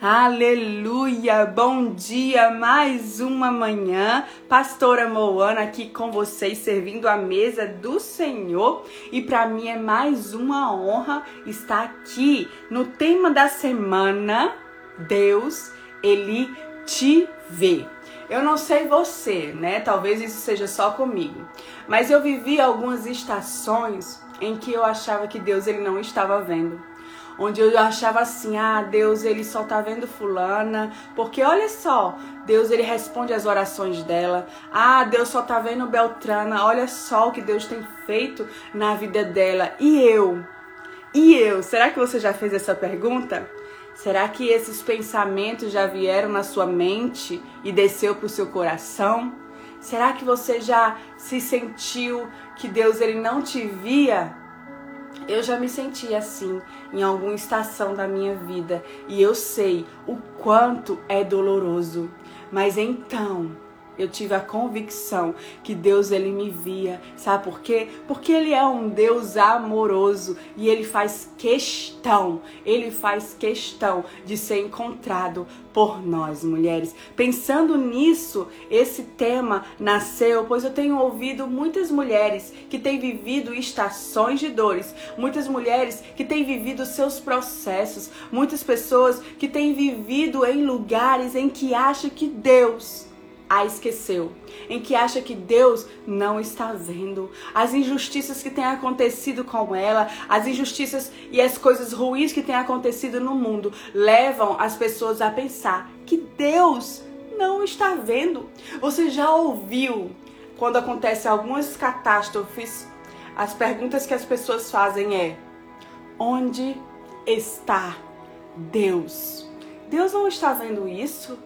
Aleluia! Bom dia, mais uma manhã. Pastora Moana aqui com vocês, servindo a mesa do Senhor. E para mim é mais uma honra estar aqui no tema da semana. Deus, ele te vê. Eu não sei você, né? Talvez isso seja só comigo. Mas eu vivi algumas estações em que eu achava que Deus ele não estava vendo onde eu achava assim, ah, Deus ele só tá vendo fulana, porque olha só, Deus ele responde as orações dela. Ah, Deus só tá vendo Beltrana, olha só o que Deus tem feito na vida dela. E eu? E eu? Será que você já fez essa pergunta? Será que esses pensamentos já vieram na sua mente e desceu para o seu coração? Será que você já se sentiu que Deus ele não te via? Eu já me senti assim em alguma estação da minha vida e eu sei o quanto é doloroso. Mas então, eu tive a convicção que Deus ele me via. Sabe por quê? Porque ele é um Deus amoroso e ele faz questão, ele faz questão de ser encontrado por nós, mulheres. Pensando nisso, esse tema nasceu, pois eu tenho ouvido muitas mulheres que têm vivido estações de dores, muitas mulheres que têm vivido seus processos, muitas pessoas que têm vivido em lugares em que acham que Deus a esqueceu, em que acha que Deus não está vendo, as injustiças que têm acontecido com ela, as injustiças e as coisas ruins que têm acontecido no mundo levam as pessoas a pensar que Deus não está vendo. Você já ouviu quando acontece algumas catástrofes, as perguntas que as pessoas fazem é: onde está Deus? Deus não está vendo isso?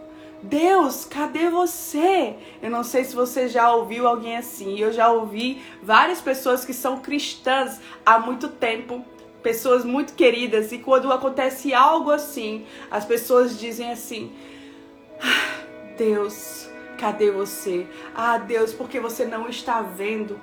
Deus, cadê você? Eu não sei se você já ouviu alguém assim. Eu já ouvi várias pessoas que são cristãs há muito tempo, pessoas muito queridas, e quando acontece algo assim, as pessoas dizem assim: ah, Deus, cadê você? Ah, Deus, porque você não está vendo?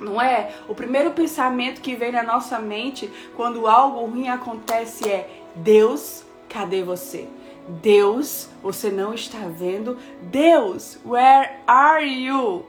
Não é? O primeiro pensamento que vem na nossa mente quando algo ruim acontece é: Deus, cadê você? Deus, você não está vendo? Deus, where are you?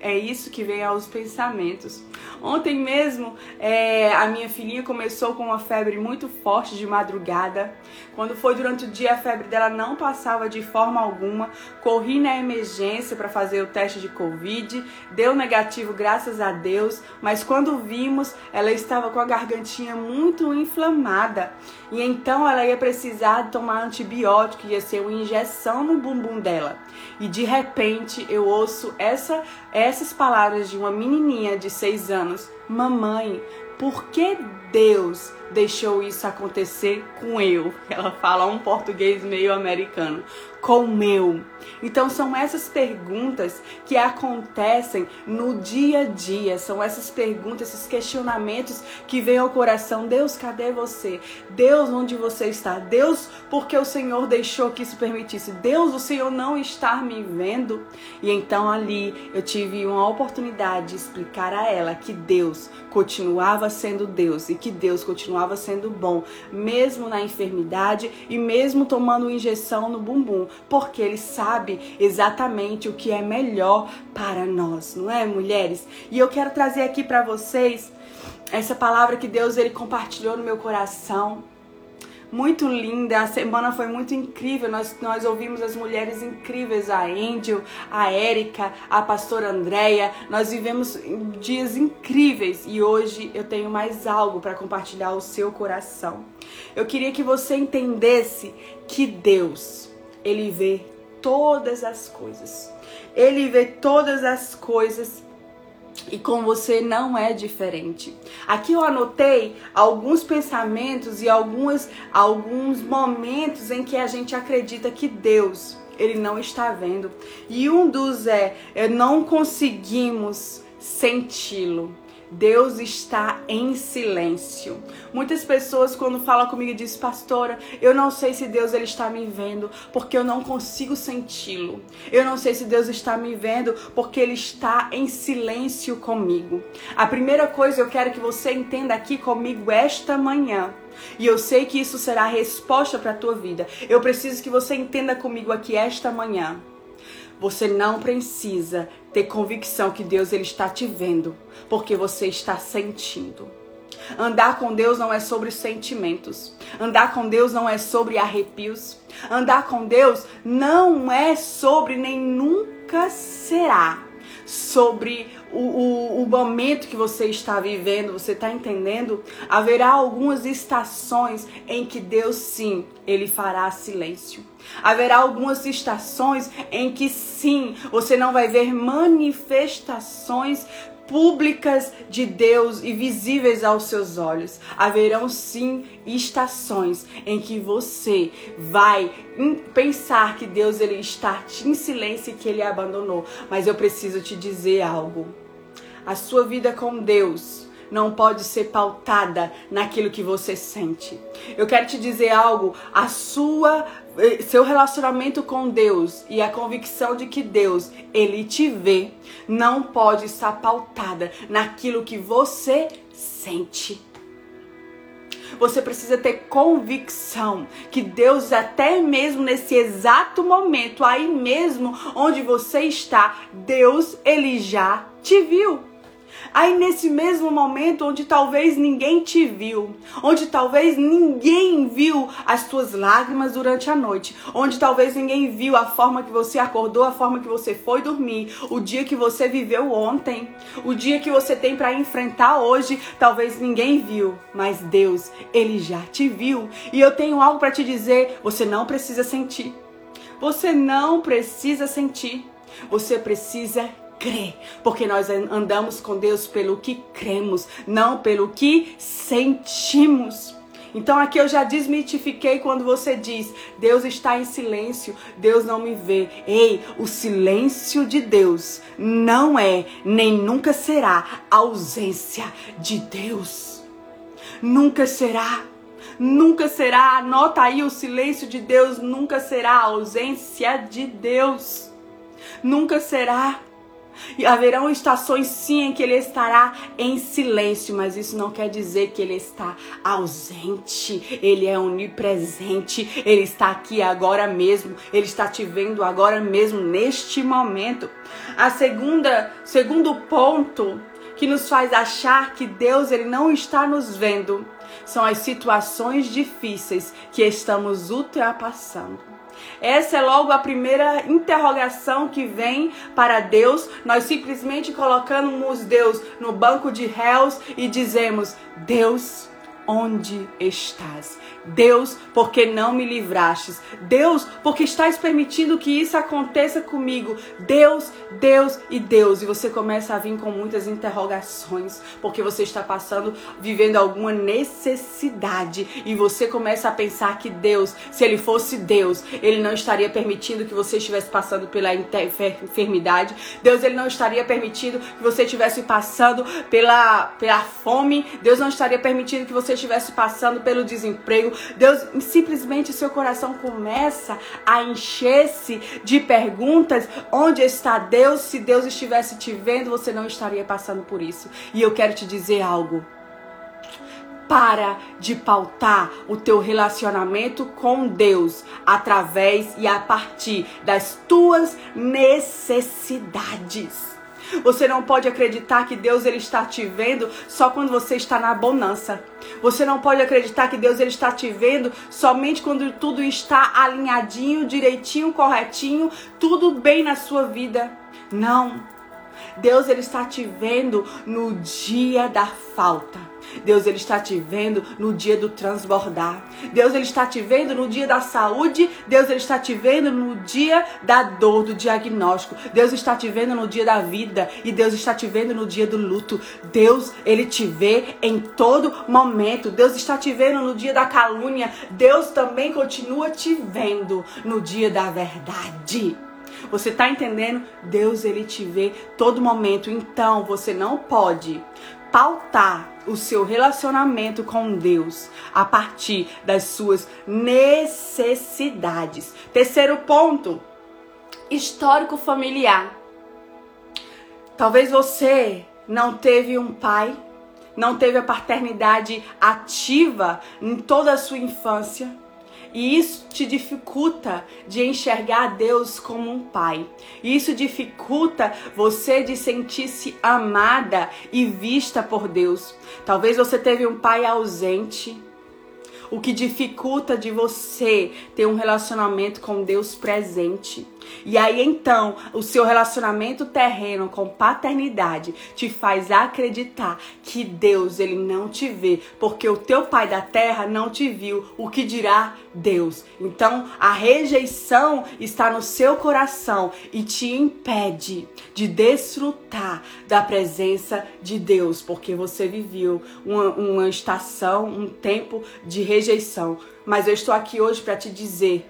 É isso que vem aos pensamentos. Ontem mesmo, é, a minha filhinha começou com uma febre muito forte de madrugada. Quando foi durante o dia, a febre dela não passava de forma alguma. Corri na emergência para fazer o teste de Covid. Deu negativo, graças a Deus. Mas quando vimos, ela estava com a gargantinha muito inflamada. E então ela ia precisar tomar antibiótico, ia ser uma injeção no bumbum dela. E de repente eu ouço essa, essas palavras de uma menininha de 6 anos: Mamãe, por que Deus deixou isso acontecer com eu? Ela fala um português meio americano com meu? Então são essas perguntas que acontecem no dia a dia, são essas perguntas, esses questionamentos que vêm ao coração. Deus, cadê você? Deus, onde você está? Deus, porque o Senhor deixou que isso permitisse? Deus, o Senhor não está me vendo? E então ali eu tive uma oportunidade de explicar a ela que Deus continuava sendo Deus e que Deus continuava sendo bom, mesmo na enfermidade e mesmo tomando injeção no bumbum porque Ele sabe exatamente o que é melhor para nós, não é, mulheres? E eu quero trazer aqui para vocês essa palavra que Deus ele compartilhou no meu coração. Muito linda, a semana foi muito incrível. Nós, nós ouvimos as mulheres incríveis, a Angel, a Érica, a pastora Andréia. Nós vivemos dias incríveis e hoje eu tenho mais algo para compartilhar ao seu coração. Eu queria que você entendesse que Deus, ele vê todas as coisas. Ele vê todas as coisas e com você não é diferente. Aqui eu anotei alguns pensamentos e algumas, alguns momentos em que a gente acredita que Deus ele não está vendo. E um dos é, é não conseguimos senti-lo. Deus está em silêncio. Muitas pessoas quando falam comigo dizem, pastora, eu não sei se Deus ele está me vendo porque eu não consigo senti-lo. Eu não sei se Deus está me vendo porque ele está em silêncio comigo. A primeira coisa eu quero que você entenda aqui comigo esta manhã E eu sei que isso será a resposta para a tua vida. Eu preciso que você entenda comigo aqui esta manhã. Você não precisa ter convicção que Deus ele está te vendo, porque você está sentindo. Andar com Deus não é sobre sentimentos. Andar com Deus não é sobre arrepios. Andar com Deus não é sobre nem nunca será sobre o, o, o, momento que você está vivendo, você está entendendo? Haverá algumas estações em que Deus sim, ele fará silêncio. Haverá algumas estações em que sim, você não vai ver manifestações públicas de Deus e visíveis aos seus olhos. Haverão sim estações em que você vai pensar que Deus ele está em silêncio e que ele abandonou. Mas eu preciso te dizer algo. A sua vida com Deus não pode ser pautada naquilo que você sente. Eu quero te dizer algo, a sua seu relacionamento com Deus e a convicção de que Deus ele te vê não pode estar pautada naquilo que você sente. Você precisa ter convicção que Deus, até mesmo nesse exato momento, aí mesmo onde você está, Deus, ele já te viu. Aí nesse mesmo momento onde talvez ninguém te viu, onde talvez ninguém viu as tuas lágrimas durante a noite, onde talvez ninguém viu a forma que você acordou, a forma que você foi dormir, o dia que você viveu ontem, o dia que você tem para enfrentar hoje, talvez ninguém viu, mas Deus, ele já te viu. E eu tenho algo para te dizer, você não precisa sentir. Você não precisa sentir. Você precisa crer, porque nós andamos com Deus pelo que cremos, não pelo que sentimos. Então aqui eu já desmitifiquei quando você diz: Deus está em silêncio, Deus não me vê. Ei, o silêncio de Deus não é nem nunca será ausência de Deus. Nunca será. Nunca será, anota aí o silêncio de Deus, nunca será ausência de Deus. Nunca será. E haverão estações sim em que ele estará em silêncio, mas isso não quer dizer que ele está ausente. Ele é onipresente. Ele está aqui agora mesmo. Ele está te vendo agora mesmo neste momento. A segunda, segundo ponto que nos faz achar que Deus ele não está nos vendo são as situações difíceis que estamos ultrapassando. Essa é logo a primeira interrogação que vem para Deus. Nós simplesmente colocamos Deus no banco de réus e dizemos: Deus, onde estás? Deus, porque não me livrastes? Deus, porque estás permitindo que isso aconteça comigo? Deus, Deus e Deus. E você começa a vir com muitas interrogações, porque você está passando, vivendo alguma necessidade. E você começa a pensar que Deus, se Ele fosse Deus, Ele não estaria permitindo que você estivesse passando pela enfermidade. Deus, Ele não estaria permitindo que você estivesse passando pela, pela fome. Deus não estaria permitindo que você estivesse passando pelo desemprego. Deus, simplesmente seu coração começa a encher-se de perguntas: onde está Deus? Se Deus estivesse te vendo, você não estaria passando por isso. E eu quero te dizer algo para de pautar o teu relacionamento com Deus através e a partir das tuas necessidades. Você não pode acreditar que Deus ele está te vendo só quando você está na bonança. Você não pode acreditar que Deus ele está te vendo somente quando tudo está alinhadinho, direitinho, corretinho, tudo bem na sua vida. Não. Deus ele está te vendo no dia da falta. Deus ele está te vendo no dia do transbordar. Deus ele está te vendo no dia da saúde. Deus ele está te vendo no dia da dor, do diagnóstico. Deus está te vendo no dia da vida e Deus está te vendo no dia do luto. Deus ele te vê em todo momento. Deus está te vendo no dia da calúnia. Deus também continua te vendo no dia da verdade. Você está entendendo? Deus ele te vê todo momento. Então você não pode pautar o seu relacionamento com Deus a partir das suas necessidades. Terceiro ponto, histórico familiar. Talvez você não teve um pai não teve a paternidade ativa em toda a sua infância. E isso te dificulta de enxergar Deus como um pai. Isso dificulta você de sentir-se amada e vista por Deus. Talvez você teve um pai ausente, o que dificulta de você ter um relacionamento com Deus presente. E aí então, o seu relacionamento terreno com paternidade te faz acreditar que Deus ele não te vê, porque o teu pai da terra não te viu, o que dirá Deus. Então, a rejeição está no seu coração e te impede de desfrutar da presença de Deus, porque você viveu uma, uma estação, um tempo de rejeição. Mas eu estou aqui hoje para te dizer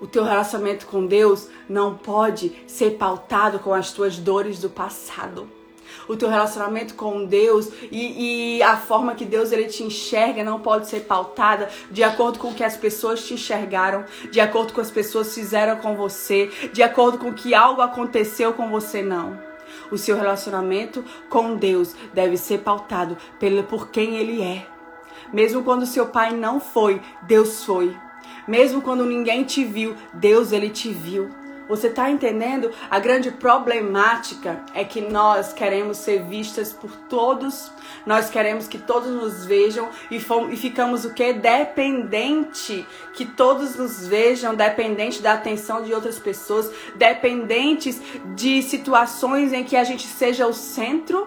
o teu relacionamento com Deus não pode ser pautado com as tuas dores do passado. O teu relacionamento com Deus e, e, a forma que Deus ele te enxerga não pode ser pautada de acordo com o que as pessoas te enxergaram, de acordo com o que as pessoas fizeram com você, de acordo com que algo aconteceu com você, não. O seu relacionamento com Deus deve ser pautado pelo por quem Ele é. Mesmo quando seu pai não foi, Deus foi. Mesmo quando ninguém te viu, Deus ele te viu. Você está entendendo? A grande problemática é que nós queremos ser vistas por todos, nós queremos que todos nos vejam e, e ficamos o que? Dependente, que todos nos vejam, dependente da atenção de outras pessoas, dependentes de situações em que a gente seja o centro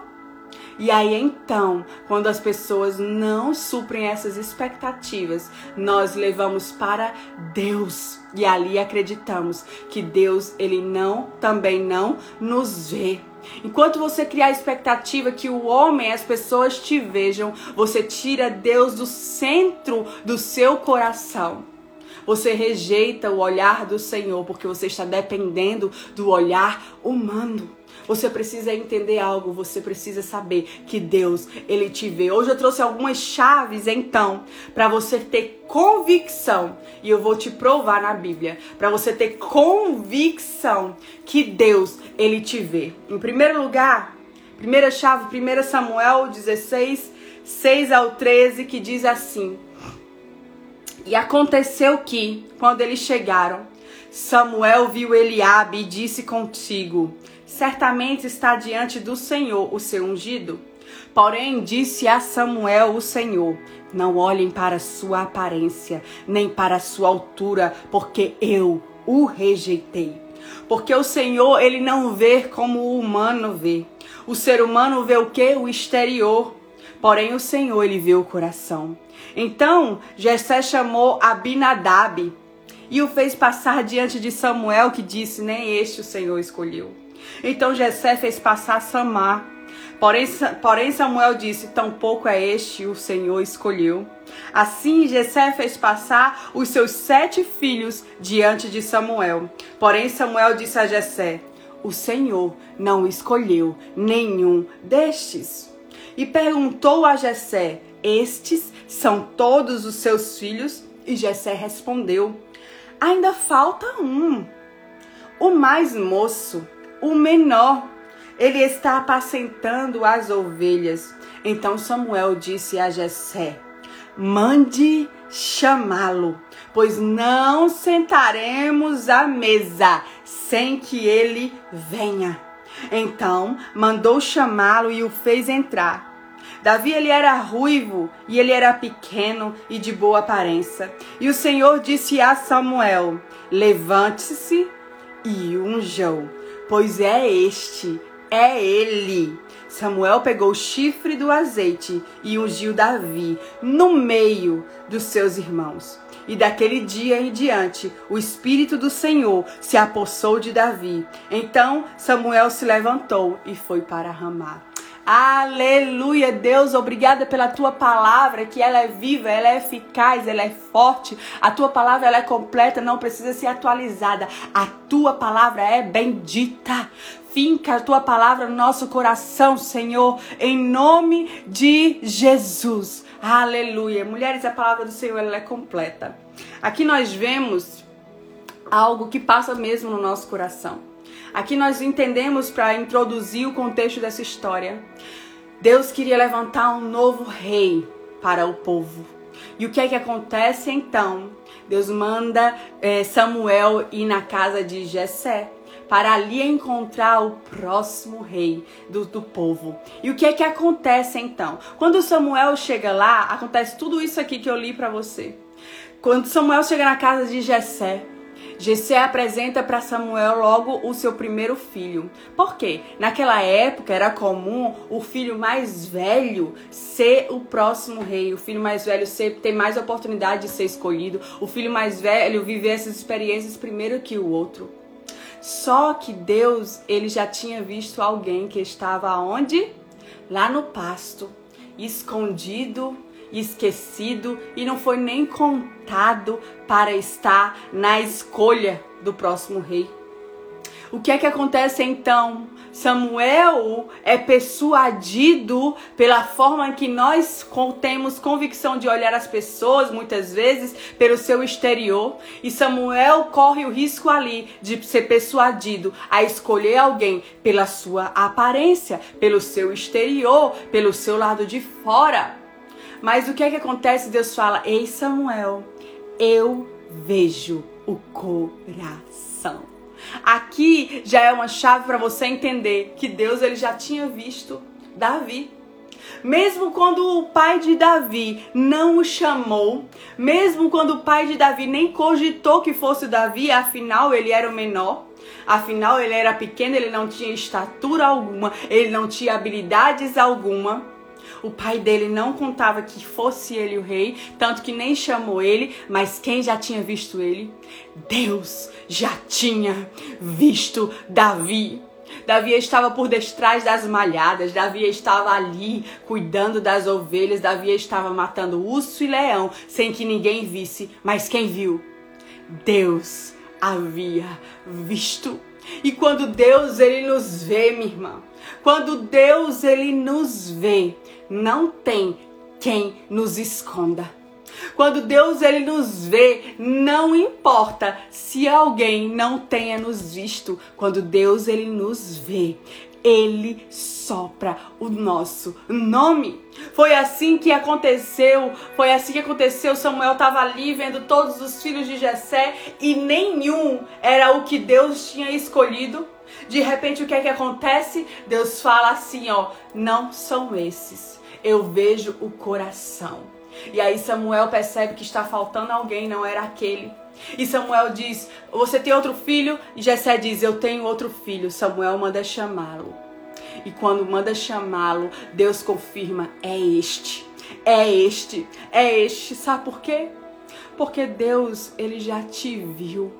e aí então, quando as pessoas não suprem essas expectativas, nós levamos para Deus e ali acreditamos que Deus ele não também não nos vê. Enquanto você criar a expectativa que o homem, as pessoas te vejam, você tira Deus do centro do seu coração. Você rejeita o olhar do Senhor porque você está dependendo do olhar humano. Você precisa entender algo, você precisa saber que Deus, ele te vê. Hoje eu trouxe algumas chaves então para você ter convicção e eu vou te provar na Bíblia, para você ter convicção que Deus, ele te vê. Em primeiro lugar, primeira chave, 1 Samuel 16, 6 ao 13, que diz assim: E aconteceu que, quando eles chegaram, Samuel viu Eliabe e disse contigo: certamente está diante do Senhor o seu ungido. Porém, disse a Samuel o Senhor: Não olhem para sua aparência, nem para sua altura, porque eu o rejeitei. Porque o Senhor, ele não vê como o humano vê. O ser humano vê o que? O exterior. Porém, o Senhor, ele vê o coração. Então, Jessé chamou Abinadab e o fez passar diante de Samuel, que disse: Nem este o Senhor escolheu. Então Jessé fez passar Samar. Porém, porém Samuel disse: Tampouco é este o Senhor escolheu. Assim Jessé fez passar os seus sete filhos diante de Samuel. Porém Samuel disse a Jessé: O Senhor não escolheu nenhum destes. E perguntou a Jessé: Estes são todos os seus filhos? E Jessé respondeu: Ainda falta um, o mais moço o menor. Ele está apacentando as ovelhas. Então Samuel disse a Jessé: Mande chamá-lo, pois não sentaremos à mesa sem que ele venha. Então mandou chamá-lo e o fez entrar. Davi ele era ruivo e ele era pequeno e de boa aparência. E o Senhor disse a Samuel: Levante-se e unja-o pois é este, é ele. Samuel pegou o chifre do azeite e ungiu Davi no meio dos seus irmãos. E daquele dia em diante, o Espírito do Senhor se apossou de Davi. Então Samuel se levantou e foi para Ramá. Aleluia, Deus, obrigada pela tua palavra, que ela é viva, ela é eficaz, ela é forte. A tua palavra ela é completa, não precisa ser atualizada. A tua palavra é bendita. Finca a tua palavra no nosso coração, Senhor, em nome de Jesus. Aleluia. Mulheres, a palavra do Senhor ela é completa. Aqui nós vemos algo que passa mesmo no nosso coração. Aqui nós entendemos para introduzir o contexto dessa história. Deus queria levantar um novo rei para o povo. E o que é que acontece então? Deus manda é, Samuel ir na casa de Jessé para ali encontrar o próximo rei do, do povo. E o que é que acontece então? Quando Samuel chega lá, acontece tudo isso aqui que eu li para você. Quando Samuel chega na casa de Jessé, Jessé apresenta para Samuel logo o seu primeiro filho. Por quê? Naquela época era comum o filho mais velho ser o próximo rei, o filho mais velho ser, ter mais oportunidade de ser escolhido, o filho mais velho viver essas experiências primeiro que o outro. Só que Deus, ele já tinha visto alguém que estava onde? Lá no pasto, escondido esquecido e não foi nem contado para estar na escolha do próximo rei. O que é que acontece então? Samuel é persuadido pela forma que nós temos convicção de olhar as pessoas, muitas vezes, pelo seu exterior. E Samuel corre o risco ali de ser persuadido a escolher alguém pela sua aparência, pelo seu exterior, pelo seu lado de fora. Mas o que é que acontece? Deus fala: Ei, Samuel, eu vejo o coração. Aqui já é uma chave para você entender que Deus ele já tinha visto Davi. Mesmo quando o pai de Davi não o chamou, mesmo quando o pai de Davi nem cogitou que fosse Davi, afinal ele era o menor, afinal ele era pequeno, ele não tinha estatura alguma, ele não tinha habilidades alguma. O pai dele não contava que fosse ele o rei, tanto que nem chamou ele, mas quem já tinha visto ele? Deus já tinha visto Davi. Davi estava por detrás das malhadas, Davi estava ali cuidando das ovelhas, Davi estava matando urso e leão sem que ninguém visse, mas quem viu? Deus havia visto. E quando Deus ele nos vê, minha irmã, quando Deus ele nos vê, não tem quem nos esconda. Quando Deus ele nos vê, não importa se alguém não tenha nos visto. Quando Deus ele nos vê, ele sopra o nosso nome. Foi assim que aconteceu, foi assim que aconteceu. Samuel estava ali vendo todos os filhos de Jessé e nenhum era o que Deus tinha escolhido. De repente o que é que acontece? Deus fala assim, ó, não são esses eu vejo o coração. E aí Samuel percebe que está faltando alguém, não era aquele. E Samuel diz: Você tem outro filho? E Jessé diz: Eu tenho outro filho. Samuel manda chamá-lo. E quando manda chamá-lo, Deus confirma: É este. É este. É este. Sabe por quê? Porque Deus, ele já te viu.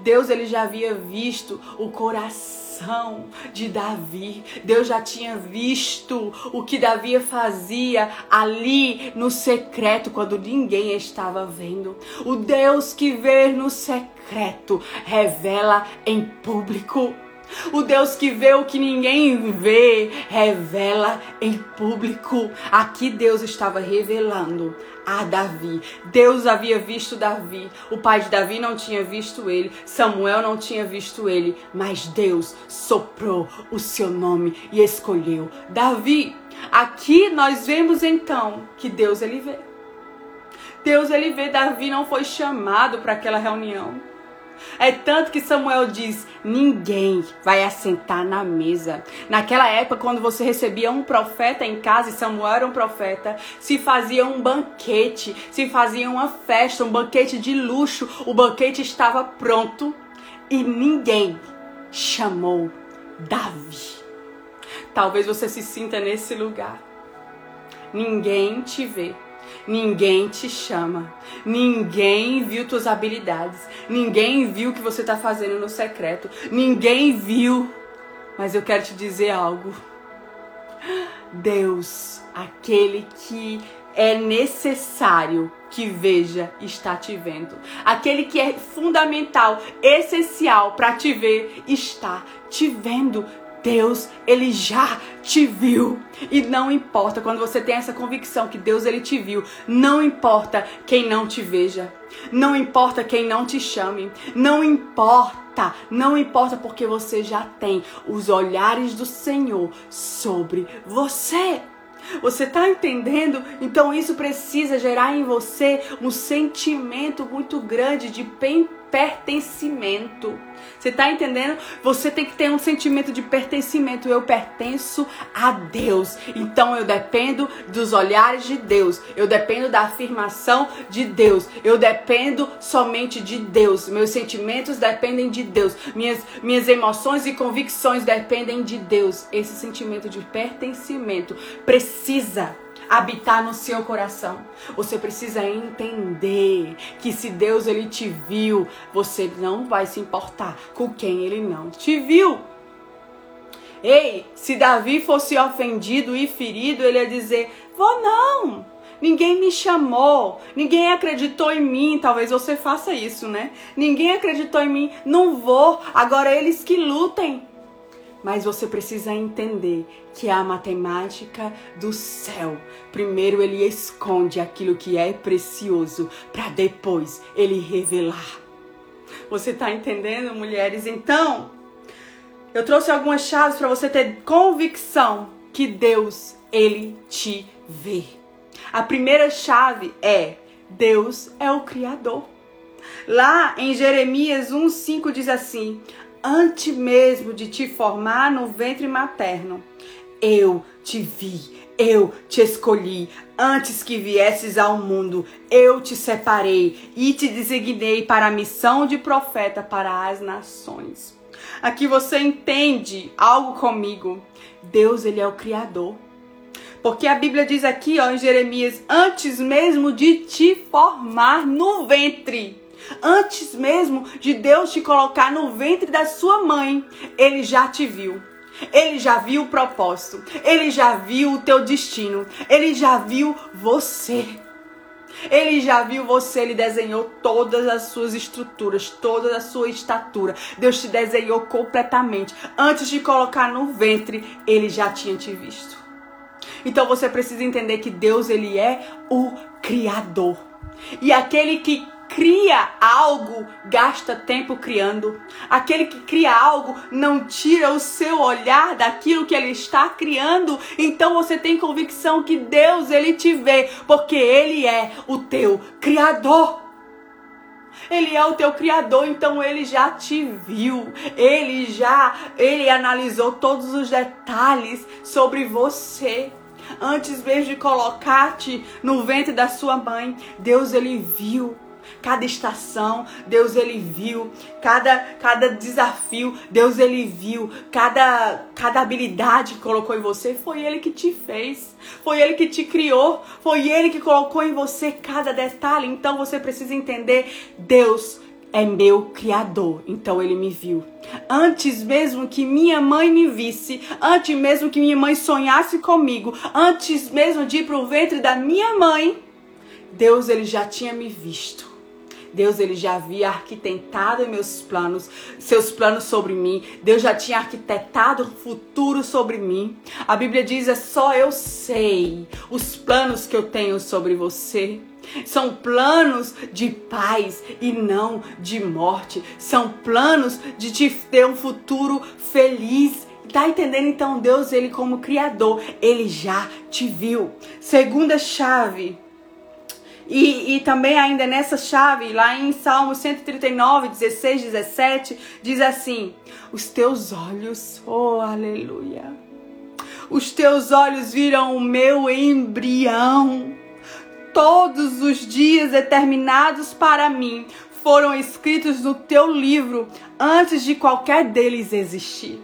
Deus ele já havia visto o coração de Davi. Deus já tinha visto o que Davi fazia ali no secreto quando ninguém estava vendo. O Deus que vê no secreto revela em público. O Deus que vê o que ninguém vê, revela em público. Aqui Deus estava revelando a Davi. Deus havia visto Davi. O pai de Davi não tinha visto ele. Samuel não tinha visto ele. Mas Deus soprou o seu nome e escolheu Davi. Aqui nós vemos então que Deus ele vê. Deus ele vê. Davi não foi chamado para aquela reunião. É tanto que Samuel diz: ninguém vai assentar na mesa. Naquela época, quando você recebia um profeta em casa, e Samuel era um profeta, se fazia um banquete, se fazia uma festa, um banquete de luxo. O banquete estava pronto e ninguém chamou Davi. Talvez você se sinta nesse lugar. Ninguém te vê Ninguém te chama. Ninguém viu tuas habilidades. Ninguém viu o que você está fazendo no secreto. Ninguém viu. Mas eu quero te dizer algo. Deus, aquele que é necessário que veja, está te vendo. Aquele que é fundamental, essencial para te ver, está te vendo. Deus, ele já te viu. E não importa quando você tem essa convicção que Deus ele te viu, não importa quem não te veja, não importa quem não te chame, não importa, não importa porque você já tem os olhares do Senhor sobre você. Você está entendendo? Então isso precisa gerar em você um sentimento muito grande de pertencimento. Você está entendendo? Você tem que ter um sentimento de pertencimento. Eu pertenço a Deus. Então eu dependo dos olhares de Deus. Eu dependo da afirmação de Deus. Eu dependo somente de Deus. Meus sentimentos dependem de Deus. Minhas, minhas emoções e convicções dependem de Deus. Esse sentimento de pertencimento precisa habitar no seu coração. Você precisa entender que se Deus ele te viu, você não vai se importar com quem ele não te viu. Ei, se Davi fosse ofendido e ferido, ele ia dizer: "Vou não. Ninguém me chamou, ninguém acreditou em mim. Talvez você faça isso, né? Ninguém acreditou em mim, não vou. Agora eles que lutem. Mas você precisa entender que a matemática do céu. Primeiro ele esconde aquilo que é precioso para depois ele revelar. Você está entendendo, mulheres? Então, eu trouxe algumas chaves para você ter convicção que Deus, ele te vê. A primeira chave é Deus é o criador. Lá em Jeremias 1:5 diz assim: antes mesmo de te formar no ventre materno, eu te vi, eu te escolhi. Antes que viesses ao mundo, eu te separei e te designei para a missão de profeta para as nações. Aqui você entende algo comigo. Deus, ele é o criador. Porque a Bíblia diz aqui, ó, em Jeremias, antes mesmo de te formar no ventre, Antes mesmo de Deus te colocar no ventre da sua mãe, ele já te viu. Ele já viu o propósito. Ele já viu o teu destino. Ele já viu você. Ele já viu você, ele desenhou todas as suas estruturas, toda a sua estatura. Deus te desenhou completamente. Antes de colocar no ventre, ele já tinha te visto. Então você precisa entender que Deus ele é o criador. E aquele que cria algo, gasta tempo criando. Aquele que cria algo não tira o seu olhar daquilo que ele está criando. Então você tem convicção que Deus ele te vê, porque ele é o teu criador. Ele é o teu criador, então ele já te viu. Ele já, ele analisou todos os detalhes sobre você antes mesmo de colocar-te no ventre da sua mãe, Deus ele viu cada estação, Deus ele viu, cada, cada desafio, Deus ele viu, cada, cada habilidade que colocou em você, foi ele que te fez, foi ele que te criou, foi ele que colocou em você cada detalhe. Então você precisa entender, Deus é meu criador, então ele me viu. Antes mesmo que minha mãe me visse, antes mesmo que minha mãe sonhasse comigo, antes mesmo de ir para o ventre da minha mãe, Deus ele já tinha me visto. Deus ele já havia arquitetado meus planos, seus planos sobre mim. Deus já tinha arquitetado o futuro sobre mim. A Bíblia diz: é só eu sei os planos que eu tenho sobre você. São planos de paz e não de morte. São planos de te ter um futuro feliz. Tá entendendo? Então, Deus, ele como criador, ele já te viu. Segunda chave e, e também ainda nessa chave, lá em Salmo 139, 16, 17, diz assim: Os teus olhos, oh aleluia, os teus olhos viram o meu embrião. Todos os dias determinados para mim foram escritos no teu livro antes de qualquer deles existir.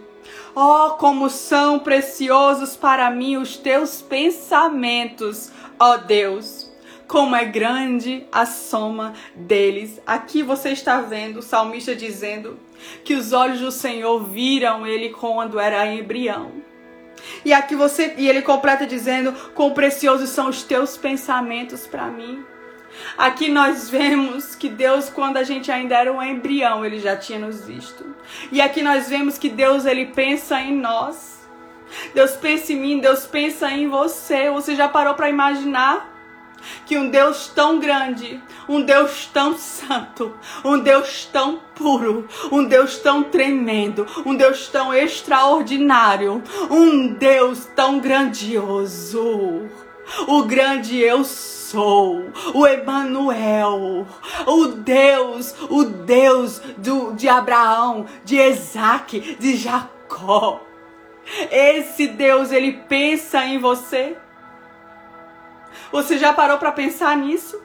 Oh, como são preciosos para mim os teus pensamentos, ó oh Deus como é grande a soma deles. Aqui você está vendo o salmista dizendo que os olhos do Senhor viram ele quando era embrião. E aqui você e ele completa dizendo: "Quão preciosos são os teus pensamentos para mim". Aqui nós vemos que Deus, quando a gente ainda era um embrião, ele já tinha nos visto. E aqui nós vemos que Deus ele pensa em nós. Deus pensa em mim, Deus pensa em você. Você já parou para imaginar que um Deus tão grande, um Deus tão santo, um Deus tão puro, um Deus tão tremendo, um Deus tão extraordinário, um Deus tão grandioso, o grande eu sou, o Emanuel, o Deus, o Deus do, de Abraão, de Isaac, de Jacó. Esse Deus, ele pensa em você. Você já parou para pensar nisso?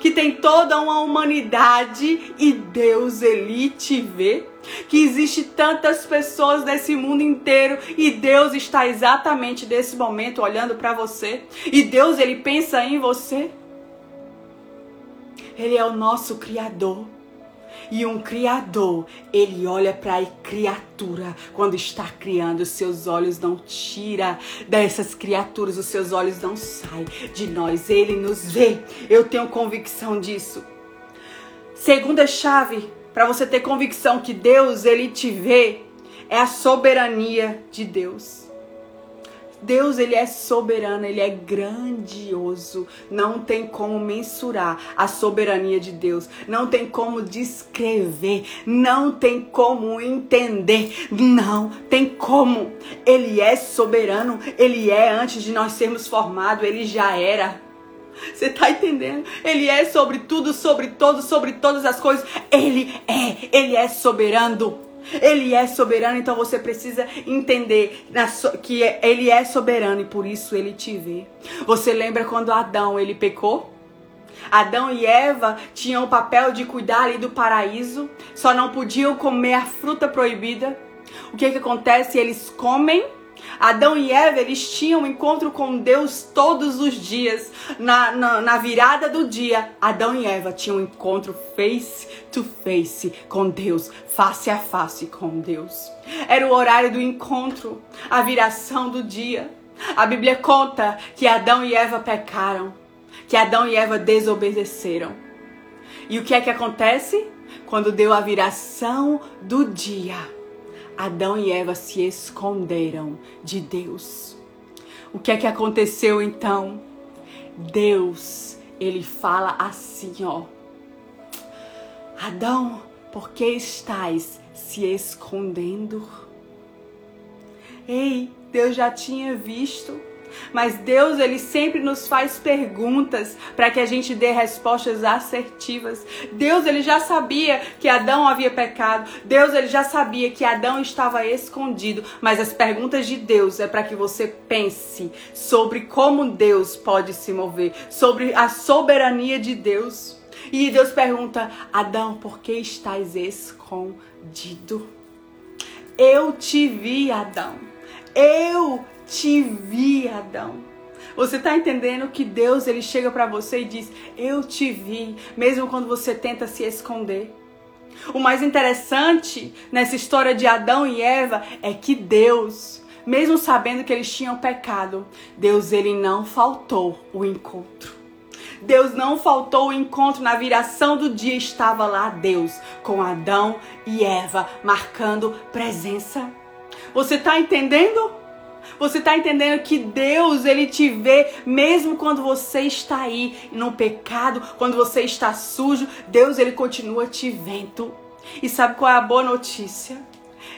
Que tem toda uma humanidade e Deus ele te vê? Que existe tantas pessoas nesse mundo inteiro e Deus está exatamente nesse momento olhando para você e Deus ele pensa em você? Ele é o nosso criador. E um criador, ele olha para a criatura quando está criando, os seus olhos não tira dessas criaturas, os seus olhos não saem de nós, ele nos vê. Eu tenho convicção disso. Segunda chave para você ter convicção que Deus ele te vê é a soberania de Deus. Deus, ele é soberano, ele é grandioso. Não tem como mensurar a soberania de Deus. Não tem como descrever, não tem como entender. Não tem como. Ele é soberano, ele é antes de nós sermos formados, ele já era. Você tá entendendo? Ele é sobre tudo, sobre todos, sobre todas as coisas. Ele é, ele é soberano. Ele é soberano, então você precisa entender que ele é soberano e por isso ele te vê. Você lembra quando Adão ele pecou? Adão e Eva tinham o papel de cuidar ali do paraíso, só não podiam comer a fruta proibida. O que que acontece? Eles comem Adão e Eva, eles tinham um encontro com Deus todos os dias. Na, na, na, virada do dia, Adão e Eva tinham um encontro face to face com Deus, face a face com Deus. Era o horário do encontro, a viração do dia. A Bíblia conta que Adão e Eva pecaram, que Adão e Eva desobedeceram. E o que é que acontece? Quando deu a viração do dia Adão e Eva se esconderam de Deus. O que é que aconteceu então? Deus, ele fala assim, ó: Adão, por que estás se escondendo? Ei, Deus já tinha visto mas Deus, ele sempre nos faz perguntas para que a gente dê respostas assertivas. Deus, ele já sabia que Adão havia pecado. Deus, ele já sabia que Adão estava escondido, mas as perguntas de Deus é para que você pense sobre como Deus pode se mover, sobre a soberania de Deus. E Deus pergunta: Adão, por que estás escondido? Eu te vi, Adão. Eu te vi, Adão. Você está entendendo que Deus ele chega para você e diz: "Eu te vi", mesmo quando você tenta se esconder. O mais interessante nessa história de Adão e Eva é que Deus, mesmo sabendo que eles tinham pecado, Deus ele não faltou o encontro. Deus não faltou o encontro na viração do dia, estava lá Deus com Adão e Eva marcando presença. Você está entendendo? Você está entendendo que Deus, ele te vê mesmo quando você está aí no pecado, quando você está sujo, Deus ele continua te vendo. E sabe qual é a boa notícia?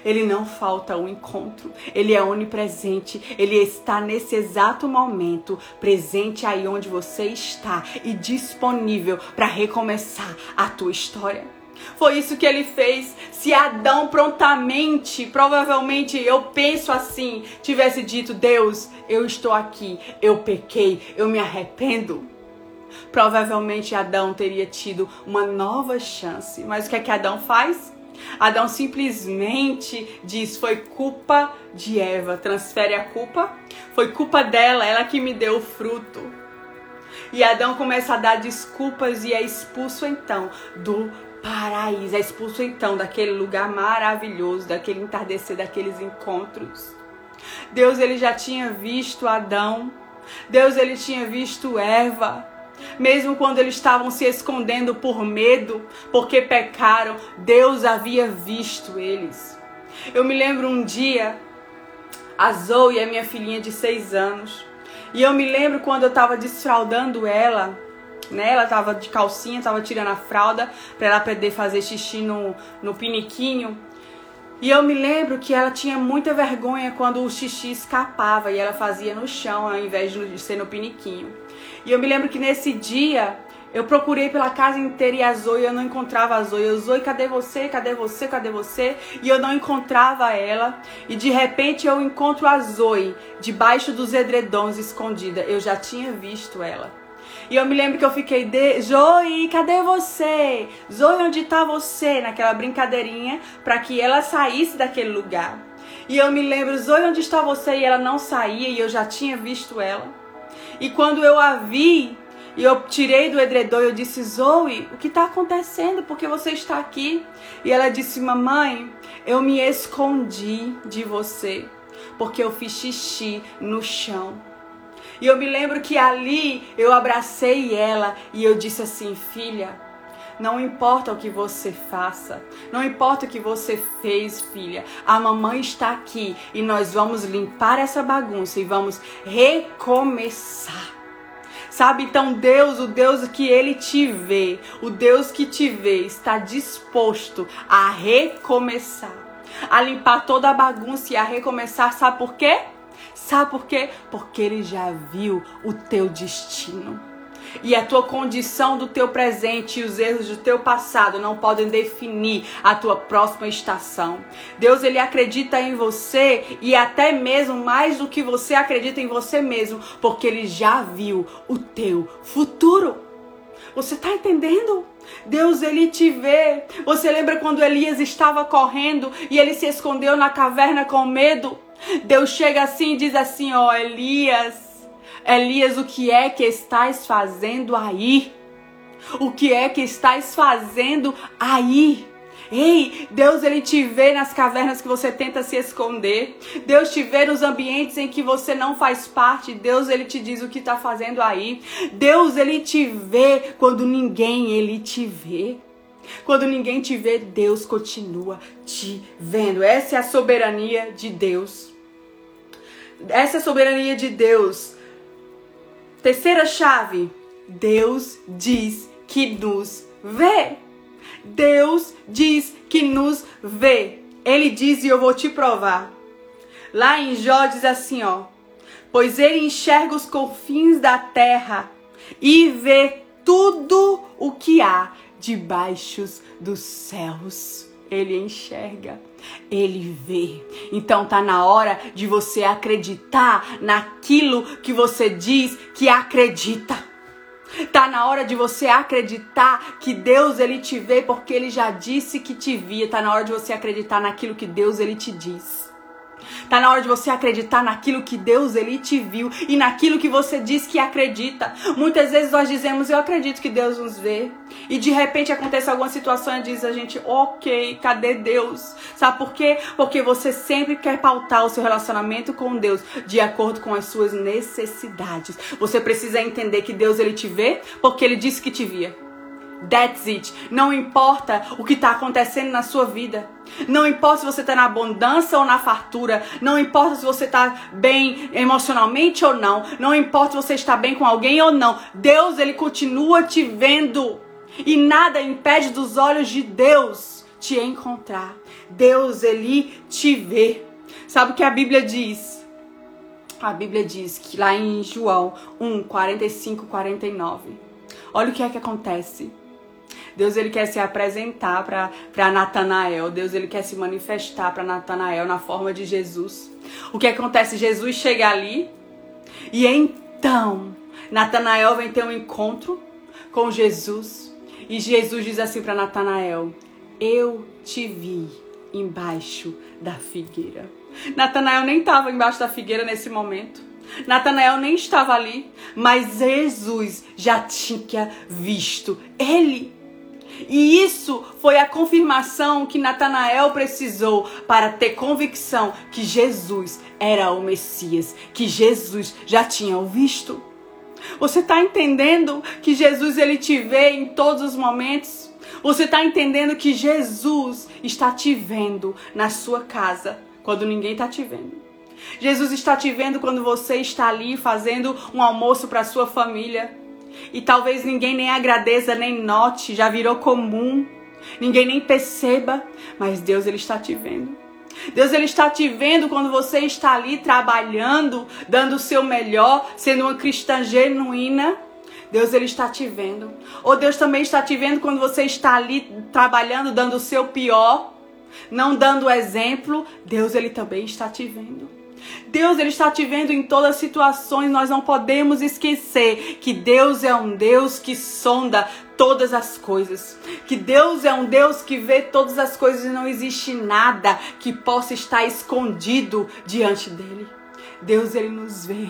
Ele não falta um encontro, ele é onipresente, ele está nesse exato momento, presente aí onde você está e disponível para recomeçar a tua história. Foi isso que ele fez. Se Adão prontamente, provavelmente eu penso assim, tivesse dito: Deus, eu estou aqui, eu pequei, eu me arrependo. Provavelmente Adão teria tido uma nova chance. Mas o que é que Adão faz? Adão simplesmente diz: Foi culpa de Eva. Transfere a culpa. Foi culpa dela, ela que me deu o fruto. E Adão começa a dar desculpas e é expulso então do paraíso. É expulso então daquele lugar maravilhoso, daquele entardecer, daqueles encontros. Deus ele já tinha visto Adão. Deus ele tinha visto Eva. Mesmo quando eles estavam se escondendo por medo, porque pecaram, Deus havia visto eles. Eu me lembro um dia, a Zoe, a minha filhinha de seis anos, E eu me lembro quando eu tava desfraldando ela, né? Ela tava de calcinha, tava tirando a fralda para ela poder fazer xixi no, no piniquinho. E eu me lembro que ela tinha muita vergonha quando o xixi escapava e ela fazia no chão ao invés de ser no piniquinho. E eu me lembro que nesse dia eu procurei pela casa inteira e a Zoe, eu não encontrava a Zoe. Eu, Zoe, cadê você? Cadê você? Cadê você? E eu não encontrava ela. E de repente eu encontro a Zoe debaixo dos edredons escondida. Eu já tinha visto ela. E eu me lembro que eu fiquei, de... Zoe, cadê você? Zoe, onde tá você? Naquela brincadeirinha para que ela saísse daquele lugar. E eu me lembro, Zoe, onde está você? E ela não saía e eu já tinha visto ela. E quando eu a vi, e eu tirei do edredom eu disse, Zoe, o que está acontecendo? Por que você está aqui? E ela disse, mamãe, eu me escondi de você, porque eu fiz xixi no chão. E eu me lembro que ali eu abracei ela e eu disse assim, filha, não importa o que você faça, não importa o que você fez, filha. A mamãe está aqui e nós vamos limpar essa bagunça e vamos recomeçar. Sabe? Então, Deus, o Deus que ele te vê, o Deus que te vê, está disposto a recomeçar, a limpar toda a bagunça e a recomeçar. Sabe por quê? Sabe por quê? Porque ele já viu o teu destino. E a tua condição do teu presente e os erros do teu passado não podem definir a tua próxima estação. Deus ele acredita em você e até mesmo mais do que você acredita em você mesmo, porque ele já viu o teu futuro. Você está entendendo? Deus ele te vê. Você lembra quando Elias estava correndo e ele se escondeu na caverna com medo? Deus chega assim e diz assim: Ó, Elias, Elias, o que é que estás fazendo aí? O que é que estás fazendo aí? Ei, Deus ele te vê nas cavernas que você tenta se esconder. Deus te vê nos ambientes em que você não faz parte. Deus ele te diz o que está fazendo aí. Deus ele te vê quando ninguém ele te vê. Quando ninguém te vê, Deus continua te vendo. Essa é a soberania de Deus. Essa é a soberania de Deus. Terceira chave: Deus diz que nos vê. Deus diz que nos vê. Ele diz e eu vou te provar. Lá em Jó diz assim, ó: Pois ele enxerga os confins da terra e vê tudo o que há debaixo dos céus. Ele enxerga, ele vê. Então tá na hora de você acreditar naquilo que você diz que acredita. Tá na hora de você acreditar que Deus ele te vê porque ele já disse que te via. Tá na hora de você acreditar naquilo que Deus ele te diz. Tá na hora de você acreditar naquilo que Deus ele te viu e naquilo que você diz que acredita. Muitas vezes nós dizemos eu acredito que Deus nos vê e de repente acontece alguma situação e diz a gente, OK, cadê Deus? Sabe por quê? Porque você sempre quer pautar o seu relacionamento com Deus de acordo com as suas necessidades. Você precisa entender que Deus ele te vê porque ele disse que te via. That's it. Não importa o que está acontecendo na sua vida. Não importa se você está na abundância ou na fartura. Não importa se você está bem emocionalmente ou não. Não importa se você está bem com alguém ou não. Deus, Ele continua te vendo. E nada impede dos olhos de Deus te encontrar. Deus, Ele te vê. Sabe o que a Bíblia diz? A Bíblia diz que lá em João 1, 45, 49. Olha o que é que acontece. Deus ele quer se apresentar para Natanael. Deus ele quer se manifestar para Natanael na forma de Jesus. O que acontece? Jesus chega ali e então Natanael vem ter um encontro com Jesus e Jesus diz assim para Natanael: Eu te vi embaixo da figueira. Natanael nem estava embaixo da figueira nesse momento. Natanael nem estava ali, mas Jesus já tinha visto ele. E isso foi a confirmação que Natanael precisou para ter convicção que Jesus era o Messias, que Jesus já tinha o visto. Você está entendendo que Jesus ele te vê em todos os momentos? Você está entendendo que Jesus está te vendo na sua casa quando ninguém está te vendo? Jesus está te vendo quando você está ali fazendo um almoço para sua família. E talvez ninguém nem agradeça, nem note, já virou comum. Ninguém nem perceba, mas Deus ele está te vendo. Deus ele está te vendo quando você está ali trabalhando, dando o seu melhor, sendo uma cristã genuína. Deus ele está te vendo. Ou Deus também está te vendo quando você está ali trabalhando, dando o seu pior, não dando exemplo. Deus ele também está te vendo. Deus ele está te vendo em todas as situações. Nós não podemos esquecer que Deus é um Deus que sonda todas as coisas. Que Deus é um Deus que vê todas as coisas e não existe nada que possa estar escondido diante dele. Deus ele nos vê.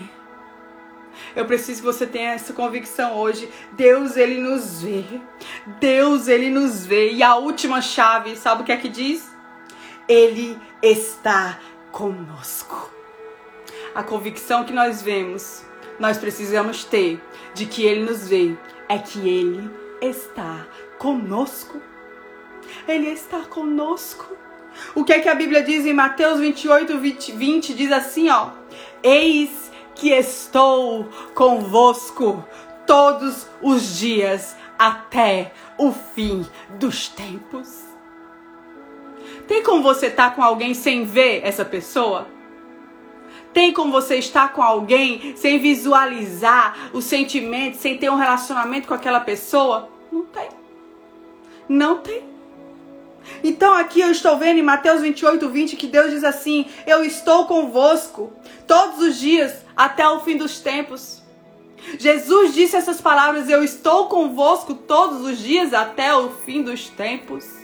Eu preciso que você tenha essa convicção hoje. Deus ele nos vê. Deus ele nos vê. E a última chave, sabe o que é que diz? Ele está conosco a convicção que nós vemos, nós precisamos ter de que Ele nos vê, é que Ele está conosco. Ele está conosco. O que é que a Bíblia diz em Mateus 28, 20, 20 diz assim, ó: Eis que estou convosco todos os dias até o fim dos tempos. Tem como você estar tá com alguém sem ver essa pessoa? Tem como você estar com alguém sem visualizar o sentimento, sem ter um relacionamento com aquela pessoa? Não tem. Não tem. Então aqui eu estou vendo em Mateus 28, 20 que Deus diz assim: Eu estou convosco todos os dias até o fim dos tempos. Jesus disse essas palavras: Eu estou convosco todos os dias até o fim dos tempos.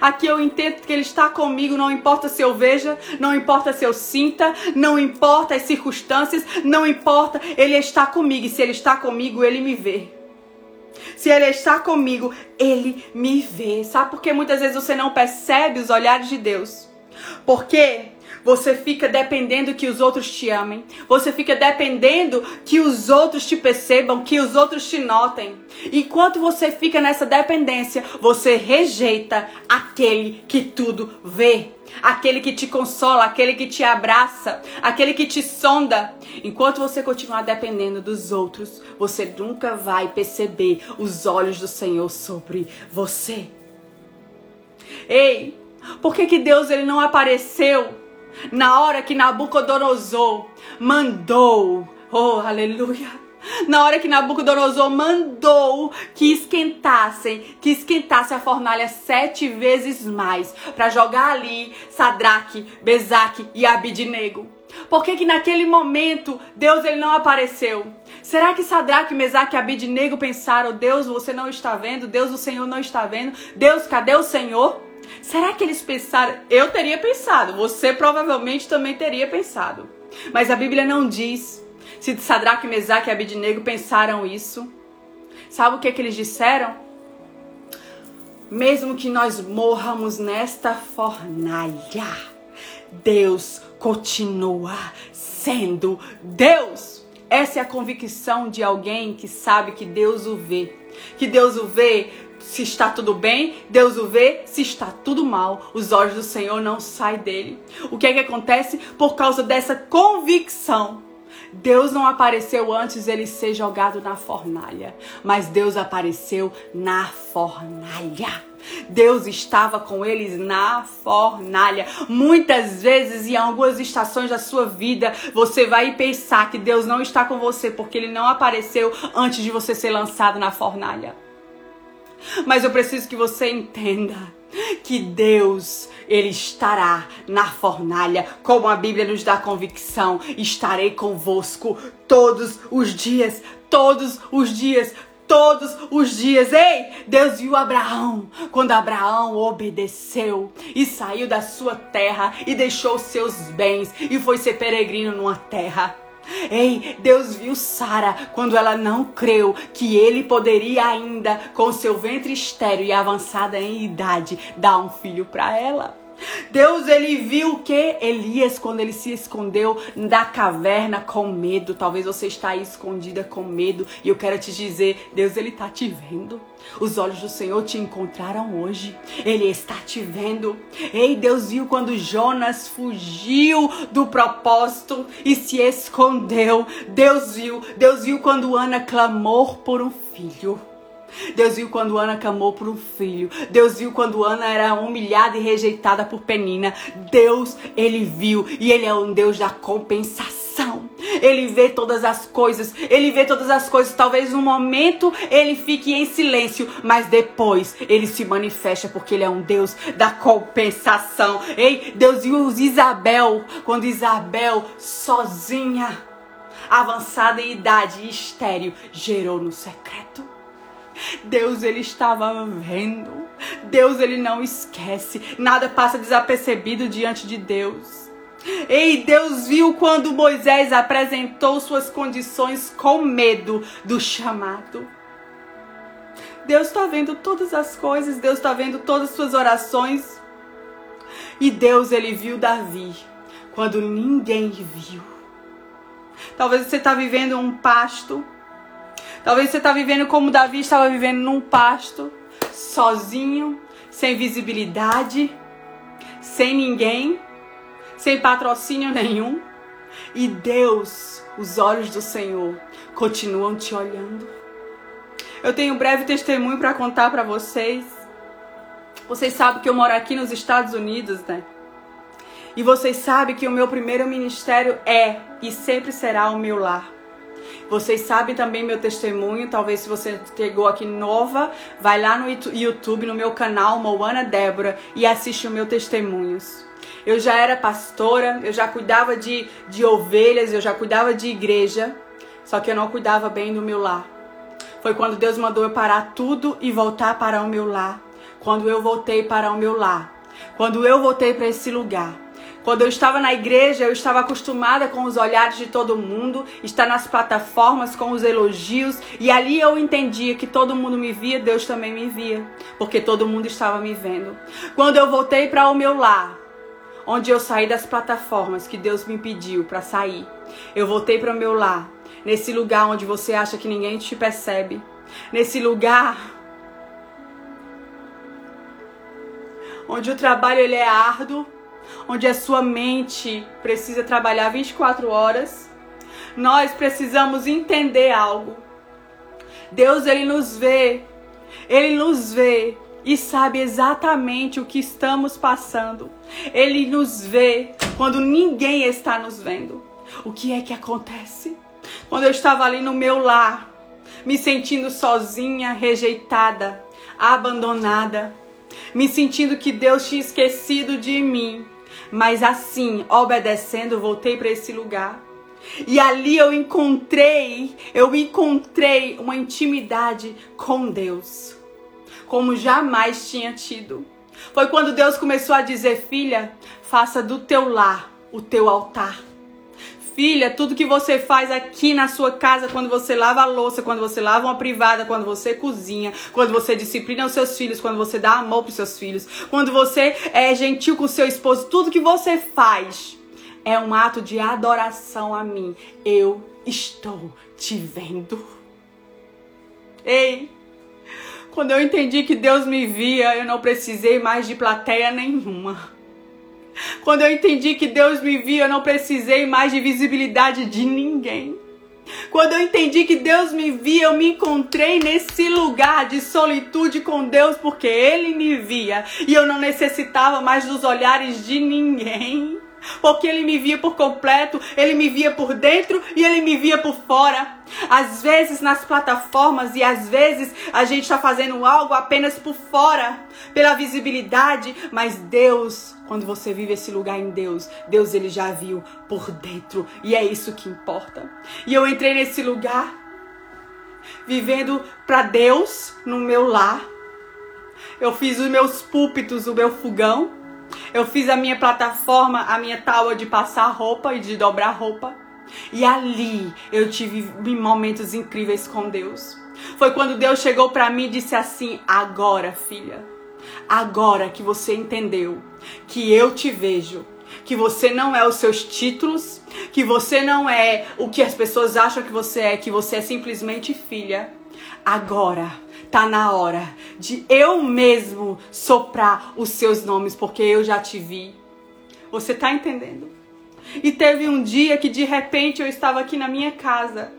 Aqui eu entendo que Ele está comigo, não importa se eu veja, não importa se eu sinta, não importa as circunstâncias, não importa, Ele está comigo. E se Ele está comigo, Ele me vê. Se Ele está comigo, Ele me vê. Sabe por que muitas vezes você não percebe os olhares de Deus? Porque você fica dependendo que os outros te amem. Você fica dependendo que os outros te percebam, que os outros te notem. Enquanto você fica nessa dependência, você rejeita aquele que tudo vê. Aquele que te consola, aquele que te abraça, aquele que te sonda. Enquanto você continuar dependendo dos outros, você nunca vai perceber os olhos do Senhor sobre você. Ei, por que, que Deus ele não apareceu na hora que Nabucodonosor mandou, oh aleluia, na hora que Nabucodonosor mandou que esquentassem, que esquentasse a fornalha sete vezes mais para jogar ali Sadraque, Bezaque e Abidnego. Por que que naquele momento Deus ele não apareceu? Será que Sadraque, Mesaque e Abidnego pensaram, Deus, você não está vendo? Deus, o Senhor não está vendo? Deus, cadê o Senhor? Será que eles pensaram? Eu teria pensado, você provavelmente também teria pensado. Mas a Bíblia não diz se Sadraque, Mesaque e Abidnego pensaram isso. Sabe o que, é que eles disseram? Mesmo que nós morramos nesta fornalha, Deus continua sendo Deus. Essa é a convicção de alguém que sabe que Deus o vê. Que Deus o vê se está tudo bem, Deus o vê. Se está tudo mal, os olhos do Senhor não saem dele. O que é que acontece? Por causa dessa convicção. Deus não apareceu antes ele ser jogado na fornalha, mas Deus apareceu na fornalha. Deus estava com eles na fornalha. Muitas vezes, em algumas estações da sua vida, você vai pensar que Deus não está com você porque ele não apareceu antes de você ser lançado na fornalha. Mas eu preciso que você entenda que Deus, ele estará na fornalha, como a Bíblia nos dá convicção, estarei convosco todos os dias, todos os dias, todos os dias. Ei, Deus viu Abraão quando Abraão obedeceu e saiu da sua terra e deixou seus bens e foi ser peregrino numa terra Ei, Deus viu Sara quando ela não creu que ele poderia ainda, com seu ventre estéreo e avançada em idade, dar um filho para ela. Deus ele viu que Elias quando ele se escondeu da caverna com medo. Talvez você está aí escondida com medo e eu quero te dizer, Deus ele tá te vendo. Os olhos do Senhor te encontraram hoje. Ele está te vendo. Ei, Deus viu quando Jonas fugiu do propósito e se escondeu. Deus viu. Deus viu quando Ana clamou por um filho. Deus viu quando Ana clamou por um filho. Deus viu quando Ana era humilhada e rejeitada por Penina. Deus, ele viu e ele é um Deus da compensação. Ele vê todas as coisas, ele vê todas as coisas. Talvez no momento ele fique em silêncio, mas depois ele se manifesta porque ele é um Deus da compensação. Ei, Deus viu Isabel quando Isabel sozinha, avançada em idade e estéreo, gerou no secreto. Deus ele estava vendo. Deus ele não esquece. Nada passa desapercebido diante de Deus. Ei, Deus viu quando Moisés apresentou suas condições com medo do chamado. Deus está vendo todas as coisas, Deus está vendo todas as suas orações. E Deus ele viu Davi quando ninguém viu. Talvez você está vivendo um pasto Talvez você está vivendo como Davi estava vivendo num pasto, sozinho, sem visibilidade, sem ninguém, sem patrocínio nenhum. E Deus, os olhos do Senhor, continuam te olhando. Eu tenho um breve testemunho para contar para vocês. Vocês sabem que eu moro aqui nos Estados Unidos, né? E vocês sabem que o meu primeiro ministério é e sempre será o meu lar. Vocês sabem também meu testemunho, talvez se você chegou aqui nova, vai lá no YouTube, no meu canal Moana Débora e assiste o meu testemunhos. Eu já era pastora, eu já cuidava de, de ovelhas, eu já cuidava de igreja, só que eu não cuidava bem do meu lar. Foi quando Deus mandou eu parar tudo e voltar para o meu lar. Quando eu voltei para o meu lar. Quando eu voltei para esse lugar quando eu estava na igreja, eu estava acostumada com os olhares de todo mundo, estar nas plataformas com os elogios, e ali eu entendia que todo mundo me via, Deus também me via, porque todo mundo estava me vendo. Quando eu voltei para o meu lar, onde eu saí das plataformas que Deus me pediu para sair, eu voltei para o meu lar, nesse lugar onde você acha que ninguém te percebe, nesse lugar onde o trabalho ele é árduo, onde a sua mente precisa trabalhar 24 horas, nós precisamos entender algo. Deus ele nos vê, ele nos vê e sabe exatamente o que estamos passando. Ele nos vê quando ninguém está nos vendo. O que é que acontece? Quando eu estava ali no meu lar, me sentindo sozinha, rejeitada, abandonada, me sentindo que Deus tinha esquecido de mim, mas assim, obedecendo, voltei para esse lugar. E ali eu encontrei, eu encontrei uma intimidade com Deus, como jamais tinha tido. Foi quando Deus começou a dizer: Filha, faça do teu lar o teu altar. Filha, tudo que você faz aqui na sua casa, quando você lava a louça, quando você lava uma privada, quando você cozinha, quando você disciplina os seus filhos, quando você dá amor para os seus filhos, quando você é gentil com o seu esposo, tudo que você faz é um ato de adoração a mim. Eu estou te vendo. Ei, quando eu entendi que Deus me via, eu não precisei mais de plateia nenhuma. Quando eu entendi que Deus me via, eu não precisei mais de visibilidade de ninguém. Quando eu entendi que Deus me via, eu me encontrei nesse lugar de solitude com Deus, porque Ele me via e eu não necessitava mais dos olhares de ninguém porque ele me via por completo, ele me via por dentro e ele me via por fora. Às vezes nas plataformas e às vezes a gente está fazendo algo apenas por fora, pela visibilidade, mas Deus, quando você vive esse lugar em Deus, Deus ele já viu por dentro e é isso que importa. E eu entrei nesse lugar vivendo para Deus no meu lar. Eu fiz os meus púlpitos, o meu fogão eu fiz a minha plataforma, a minha tábua de passar roupa e de dobrar roupa. E ali eu tive momentos incríveis com Deus. Foi quando Deus chegou para mim e disse assim: Agora, filha, Agora que você entendeu que eu te vejo, que você não é os seus títulos, que você não é o que as pessoas acham que você é, que você é simplesmente filha. Agora tá na hora de eu mesmo soprar os seus nomes, porque eu já te vi. Você tá entendendo? E teve um dia que de repente eu estava aqui na minha casa,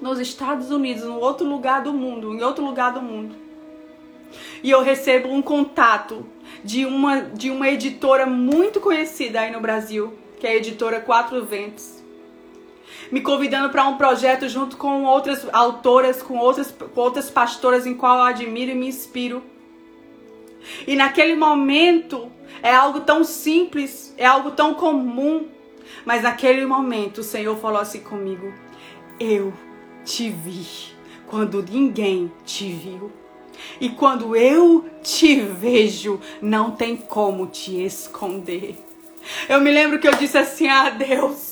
nos Estados Unidos, no outro lugar do mundo, em outro lugar do mundo. E eu recebo um contato de uma, de uma editora muito conhecida aí no Brasil, que é a editora Quatro Ventos. Me convidando para um projeto junto com outras autoras, com outras, com outras pastoras em qual eu admiro e me inspiro. E naquele momento é algo tão simples, é algo tão comum, mas naquele momento o Senhor falou assim comigo: Eu te vi quando ninguém te viu. E quando eu te vejo, não tem como te esconder. Eu me lembro que eu disse assim: Ah, Deus.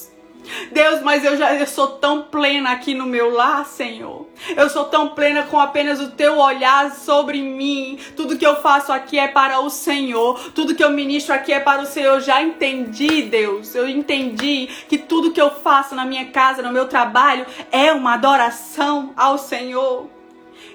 Deus, mas eu já eu sou tão plena aqui no meu lar, Senhor. Eu sou tão plena com apenas o teu olhar sobre mim. Tudo que eu faço aqui é para o Senhor. Tudo que eu ministro aqui é para o Senhor. Eu já entendi, Deus. Eu entendi que tudo que eu faço na minha casa, no meu trabalho, é uma adoração ao Senhor.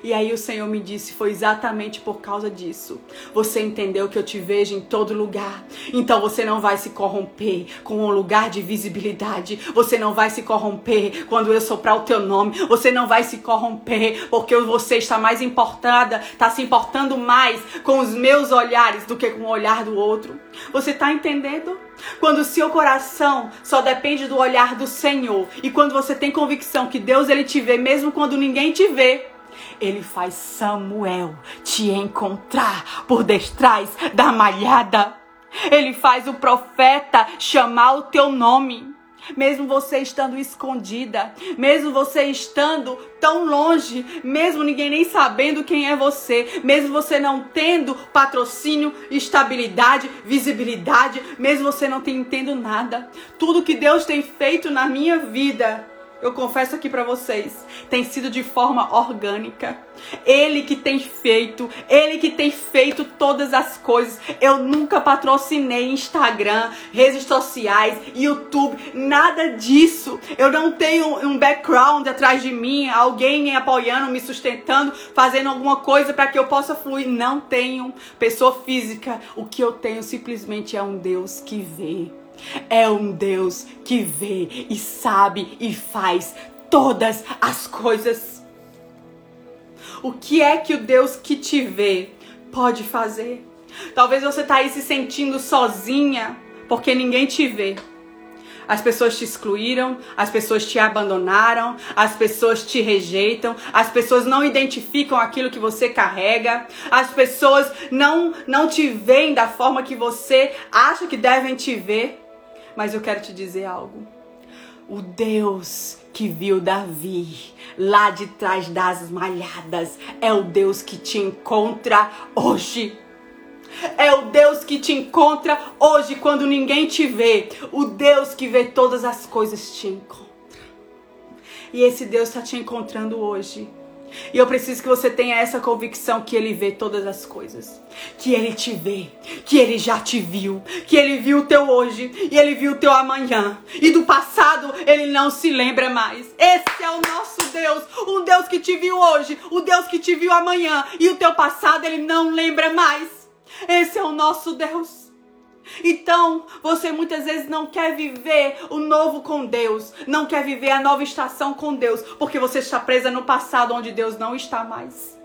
E aí o Senhor me disse: foi exatamente por causa disso. Você entendeu que eu te vejo em todo lugar. Então você não vai se corromper com um lugar de visibilidade. Você não vai se corromper quando eu soprar o teu nome. Você não vai se corromper porque você está mais importada, está se importando mais com os meus olhares do que com o olhar do outro. Você está entendendo? Quando o seu coração só depende do olhar do Senhor e quando você tem convicção que Deus ele te vê mesmo quando ninguém te vê, ele faz Samuel te encontrar por detrás da malhada. Ele faz o profeta chamar o teu nome. Mesmo você estando escondida, mesmo você estando tão longe, mesmo ninguém nem sabendo quem é você, mesmo você não tendo patrocínio, estabilidade, visibilidade, mesmo você não tendo nada, tudo que Deus tem feito na minha vida eu confesso aqui para vocês, tem sido de forma orgânica. Ele que tem feito, ele que tem feito todas as coisas. Eu nunca patrocinei Instagram, redes sociais, YouTube, nada disso. Eu não tenho um background atrás de mim, alguém me apoiando, me sustentando, fazendo alguma coisa para que eu possa fluir. Não tenho pessoa física. O que eu tenho simplesmente é um Deus que vê é um Deus que vê e sabe e faz todas as coisas. O que é que o Deus que te vê pode fazer? Talvez você tá aí se sentindo sozinha porque ninguém te vê. As pessoas te excluíram, as pessoas te abandonaram, as pessoas te rejeitam, as pessoas não identificam aquilo que você carrega, as pessoas não não te veem da forma que você acha que devem te ver. Mas eu quero te dizer algo. O Deus que viu Davi lá de trás das malhadas é o Deus que te encontra hoje. É o Deus que te encontra hoje quando ninguém te vê. O Deus que vê todas as coisas te encontra. E esse Deus está te encontrando hoje. E eu preciso que você tenha essa convicção que ele vê todas as coisas. Que ele te vê, que ele já te viu, que ele viu o teu hoje e ele viu o teu amanhã. E do passado ele não se lembra mais. Esse é o nosso Deus, um Deus que te viu hoje, o Deus que te viu amanhã e o teu passado ele não lembra mais. Esse é o nosso Deus. Então, você muitas vezes não quer viver o novo com Deus, não quer viver a nova estação com Deus, porque você está presa no passado onde Deus não está mais.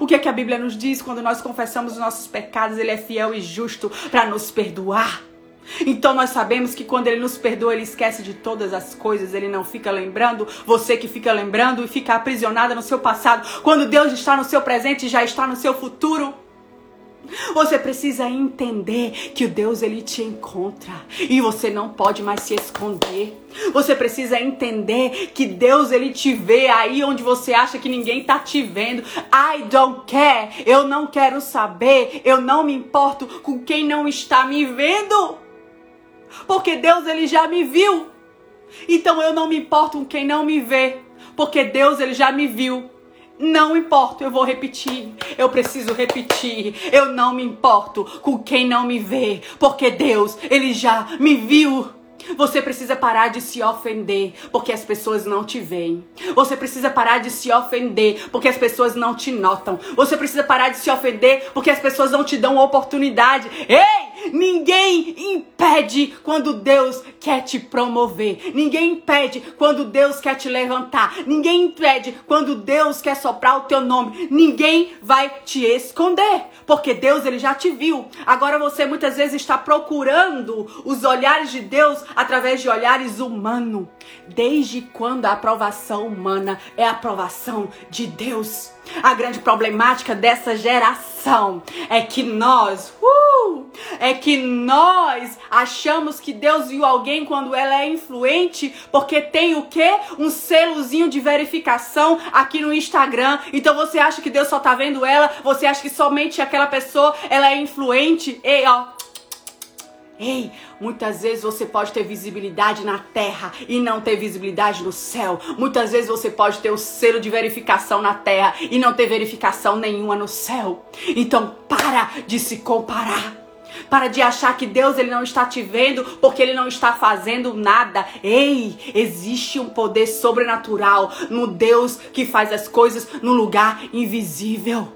O que é que a Bíblia nos diz quando nós confessamos os nossos pecados? Ele é fiel e justo para nos perdoar. Então nós sabemos que quando ele nos perdoa, ele esquece de todas as coisas, ele não fica lembrando, você que fica lembrando e fica aprisionada no seu passado, quando Deus está no seu presente e já está no seu futuro. Você precisa entender que o Deus ele te encontra e você não pode mais se esconder. Você precisa entender que Deus ele te vê aí onde você acha que ninguém tá te vendo. I don't care. Eu não quero saber. Eu não me importo com quem não está me vendo. Porque Deus ele já me viu. Então eu não me importo com quem não me vê, porque Deus ele já me viu Não importo, eu vou repetir. Eu preciso repetir. Eu não me importo com quem não me vê, porque Deus, ele já me viu. Você precisa parar de se ofender porque as pessoas não te veem. Você precisa parar de se ofender porque as pessoas não te notam. Você precisa parar de se ofender porque as pessoas não te dão oportunidade. Ei, ninguém impede quando Deus quer te promover. Ninguém impede quando Deus quer te levantar. Ninguém impede quando Deus quer soprar o teu nome. Ninguém vai te esconder, porque Deus ele já te viu. Agora você muitas vezes está procurando os olhares de Deus através de olhares humanos. Desde quando a aprovação humana é a aprovação de Deus? A grande problemática dessa geração é que nós, uh, é que nós achamos que Deus viu alguém quando ela é influente, porque tem o quê? Um selozinho de verificação aqui no Instagram. Então você acha que Deus só tá vendo ela? Você acha que somente aquela pessoa ela é influente? Ei, ó, Ei, muitas vezes você pode ter visibilidade na terra e não ter visibilidade no céu. Muitas vezes você pode ter o selo de verificação na terra e não ter verificação nenhuma no céu. Então, para de se comparar. Para de achar que Deus ele não está te vendo porque ele não está fazendo nada. Ei, existe um poder sobrenatural no Deus que faz as coisas no lugar invisível.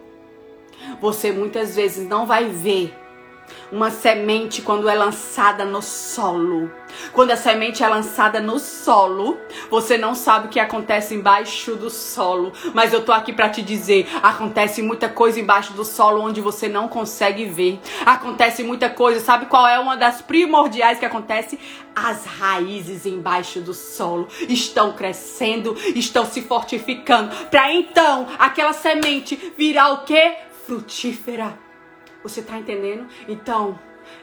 Você muitas vezes não vai ver uma semente, quando é lançada no solo, quando a semente é lançada no solo, você não sabe o que acontece embaixo do solo. Mas eu tô aqui para te dizer, acontece muita coisa embaixo do solo onde você não consegue ver. Acontece muita coisa, sabe qual é uma das primordiais que acontece? As raízes embaixo do solo estão crescendo, estão se fortificando, para então aquela semente virar o que? Frutífera. Você tá entendendo? Então,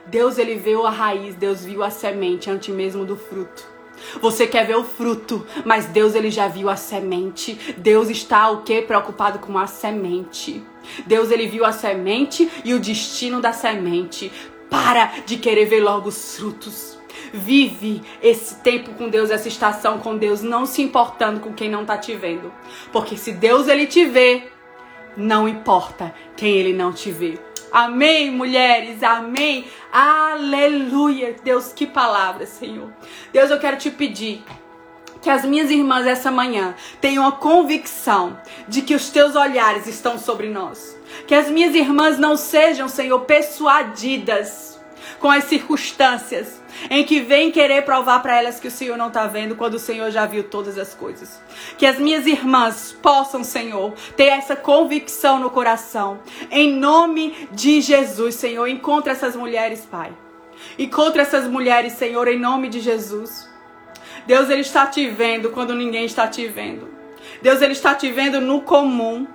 Deus ele viu a raiz, Deus viu a semente antes mesmo do fruto. Você quer ver o fruto, mas Deus ele já viu a semente. Deus está o que preocupado com a semente. Deus ele viu a semente e o destino da semente. Para de querer ver logo os frutos. Vive esse tempo com Deus, essa estação com Deus, não se importando com quem não tá te vendo. Porque se Deus ele te vê, não importa quem ele não te vê. Amém, mulheres, amém. Aleluia. Deus, que palavra, Senhor. Deus, eu quero te pedir que as minhas irmãs essa manhã tenham a convicção de que os teus olhares estão sobre nós. Que as minhas irmãs não sejam, Senhor, persuadidas com as circunstâncias, em que vem querer provar para elas que o Senhor não está vendo quando o Senhor já viu todas as coisas. Que as minhas irmãs possam, Senhor, ter essa convicção no coração. Em nome de Jesus, Senhor, encontre essas mulheres, Pai. Encontre essas mulheres, Senhor, em nome de Jesus. Deus, Ele está te vendo quando ninguém está te vendo. Deus, Ele está te vendo no comum.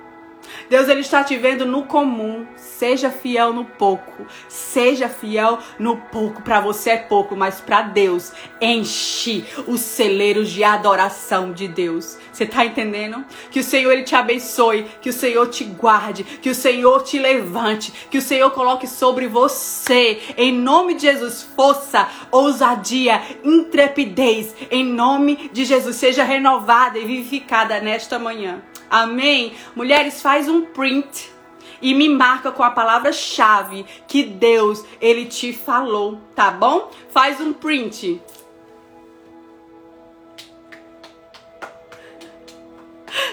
Deus ele está te vendo no comum. Seja fiel no pouco. Seja fiel no pouco. Para você é pouco, mas para Deus enche os celeiros de adoração de Deus. Você está entendendo? Que o Senhor ele te abençoe, que o Senhor te guarde, que o Senhor te levante, que o Senhor coloque sobre você, em nome de Jesus, força, ousadia, intrepidez, em nome de Jesus, seja renovada e vivificada nesta manhã. Amém? Mulheres, faz um print e me marca com a palavra-chave que Deus, ele te falou, tá bom? Faz um print.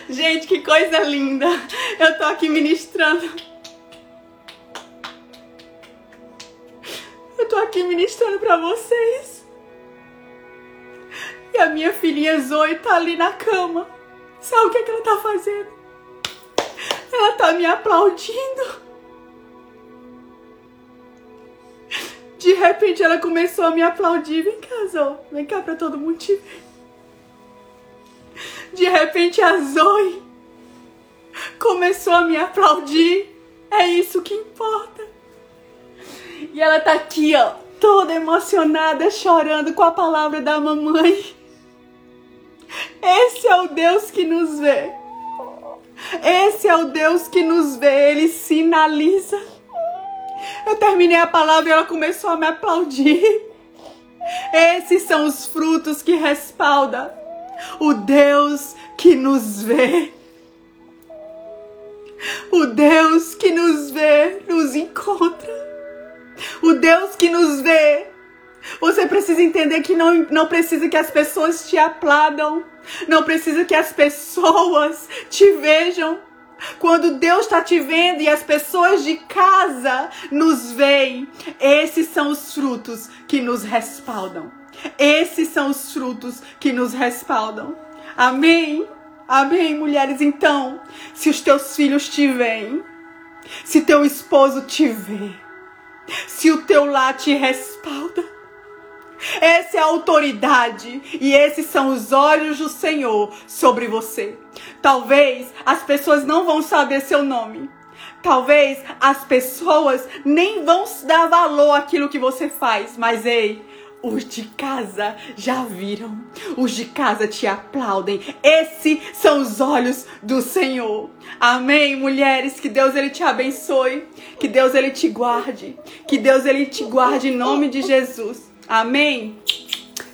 Gente, que coisa linda. Eu tô aqui ministrando. Eu tô aqui ministrando para vocês. E a minha filhinha Zoe tá ali na cama. Sabe o que, é que ela tá fazendo? Ela tá me aplaudindo. De repente ela começou a me aplaudir. Vem cá, Zoe. Vem cá pra todo mundo te ver. De repente a Zoe começou a me aplaudir. É isso que importa. E ela tá aqui, ó, toda emocionada, chorando com a palavra da mamãe. Esse é o Deus que nos vê. Esse é o Deus que nos vê, ele sinaliza. Eu terminei a palavra e ela começou a me aplaudir. Esses são os frutos que respalda o Deus que nos vê. O Deus que nos vê, nos encontra. O Deus que nos vê. Você precisa entender que não, não precisa que as pessoas te aplaudam. Não precisa que as pessoas te vejam. Quando Deus está te vendo e as pessoas de casa nos veem, esses são os frutos que nos respaldam. Esses são os frutos que nos respaldam. Amém? Amém, mulheres? Então, se os teus filhos te veem, se teu esposo te vê, se o teu lar te respalda, essa é a autoridade e esses são os olhos do Senhor sobre você. Talvez as pessoas não vão saber seu nome. Talvez as pessoas nem vão dar valor àquilo que você faz, mas ei, os de casa já viram. Os de casa te aplaudem. Esses são os olhos do Senhor. Amém, mulheres. Que Deus ele te abençoe. Que Deus ele te guarde. Que Deus ele te guarde em nome de Jesus. Amém.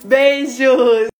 Beijos.